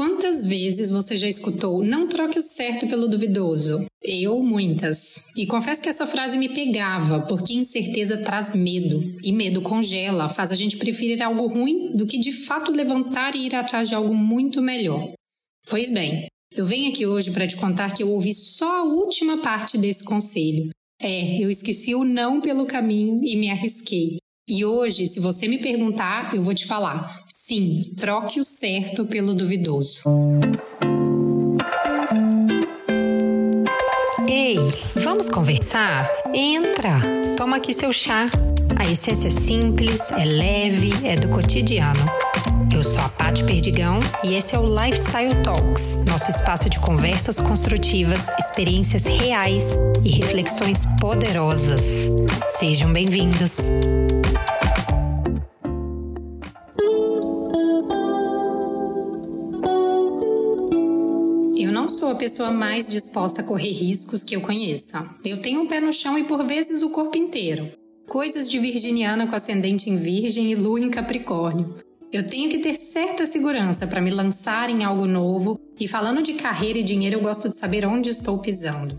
Quantas vezes você já escutou não troque o certo pelo duvidoso? Eu, muitas. E confesso que essa frase me pegava, porque incerteza traz medo. E medo congela, faz a gente preferir algo ruim do que de fato levantar e ir atrás de algo muito melhor. Pois bem, eu venho aqui hoje para te contar que eu ouvi só a última parte desse conselho. É, eu esqueci o não pelo caminho e me arrisquei. E hoje, se você me perguntar, eu vou te falar: sim, troque o certo pelo duvidoso. Ei, vamos conversar? Entra, toma aqui seu chá. A essência é simples, é leve, é do cotidiano. Eu sou a Paty Perdigão e esse é o Lifestyle Talks, nosso espaço de conversas construtivas, experiências reais e reflexões poderosas. Sejam bem-vindos! Sou a pessoa mais disposta a correr riscos que eu conheça. Eu tenho o um pé no chão e por vezes o corpo inteiro. Coisas de virginiana com ascendente em Virgem e lua em Capricórnio. Eu tenho que ter certa segurança para me lançar em algo novo, e falando de carreira e dinheiro, eu gosto de saber onde estou pisando.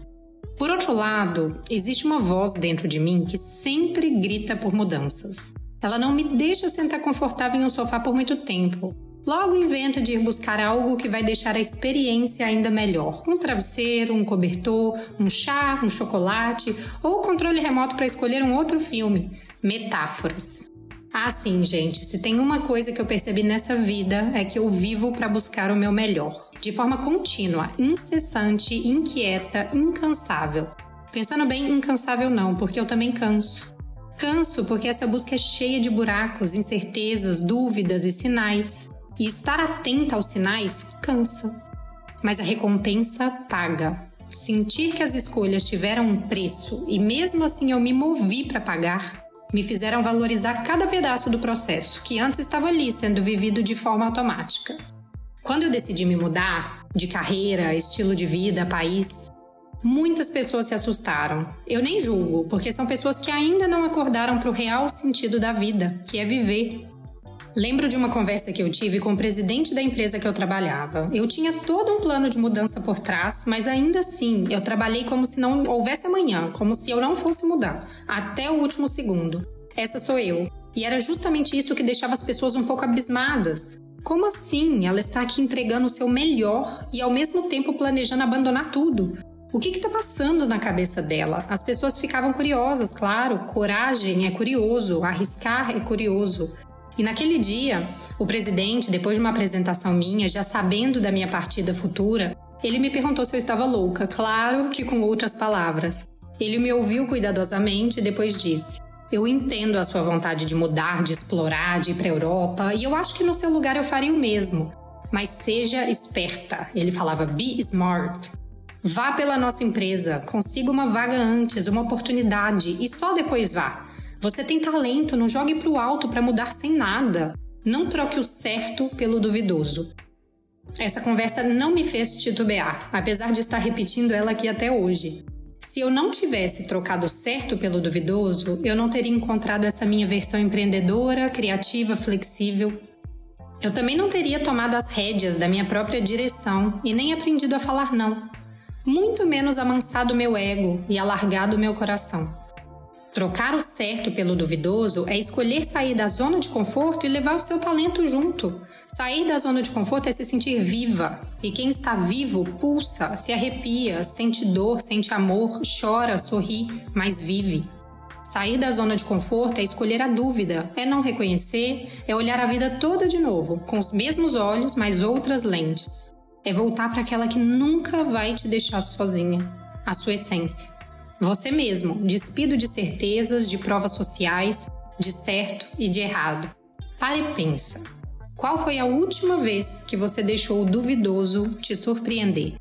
Por outro lado, existe uma voz dentro de mim que sempre grita por mudanças. Ela não me deixa sentar confortável em um sofá por muito tempo. Logo inventa de ir buscar algo que vai deixar a experiência ainda melhor. Um travesseiro, um cobertor, um chá, um chocolate ou controle remoto para escolher um outro filme. Metáforas. Ah, sim, gente, se tem uma coisa que eu percebi nessa vida é que eu vivo para buscar o meu melhor, de forma contínua, incessante, inquieta, incansável. Pensando bem, incansável não, porque eu também canso. Canso porque essa busca é cheia de buracos, incertezas, dúvidas e sinais. E estar atenta aos sinais cansa. Mas a recompensa paga. Sentir que as escolhas tiveram um preço e mesmo assim eu me movi para pagar, me fizeram valorizar cada pedaço do processo, que antes estava ali sendo vivido de forma automática. Quando eu decidi me mudar de carreira, estilo de vida, país, muitas pessoas se assustaram. Eu nem julgo, porque são pessoas que ainda não acordaram para o real sentido da vida, que é viver, Lembro de uma conversa que eu tive com o presidente da empresa que eu trabalhava. Eu tinha todo um plano de mudança por trás, mas ainda assim eu trabalhei como se não houvesse amanhã, como se eu não fosse mudar, até o último segundo. Essa sou eu. E era justamente isso que deixava as pessoas um pouco abismadas. Como assim ela está aqui entregando o seu melhor e ao mesmo tempo planejando abandonar tudo? O que está passando na cabeça dela? As pessoas ficavam curiosas, claro. Coragem é curioso, arriscar é curioso. E naquele dia, o presidente, depois de uma apresentação minha, já sabendo da minha partida futura, ele me perguntou se eu estava louca, claro que com outras palavras. Ele me ouviu cuidadosamente e depois disse: Eu entendo a sua vontade de mudar, de explorar, de ir para a Europa, e eu acho que no seu lugar eu faria o mesmo. Mas seja esperta. Ele falava: Be smart. Vá pela nossa empresa, consiga uma vaga antes, uma oportunidade e só depois vá. Você tem talento, não jogue para o alto para mudar sem nada. Não troque o certo pelo duvidoso. Essa conversa não me fez titubear, apesar de estar repetindo ela aqui até hoje. Se eu não tivesse trocado certo pelo duvidoso, eu não teria encontrado essa minha versão empreendedora, criativa, flexível. Eu também não teria tomado as rédeas da minha própria direção e nem aprendido a falar não. Muito menos amansado meu ego e alargado meu coração. Trocar o certo pelo duvidoso é escolher sair da zona de conforto e levar o seu talento junto. Sair da zona de conforto é se sentir viva. E quem está vivo pulsa, se arrepia, sente dor, sente amor, chora, sorri, mas vive. Sair da zona de conforto é escolher a dúvida, é não reconhecer, é olhar a vida toda de novo, com os mesmos olhos, mas outras lentes. É voltar para aquela que nunca vai te deixar sozinha, a sua essência. Você mesmo, despido de certezas, de provas sociais, de certo e de errado. Pare e pensa. Qual foi a última vez que você deixou o duvidoso te surpreender?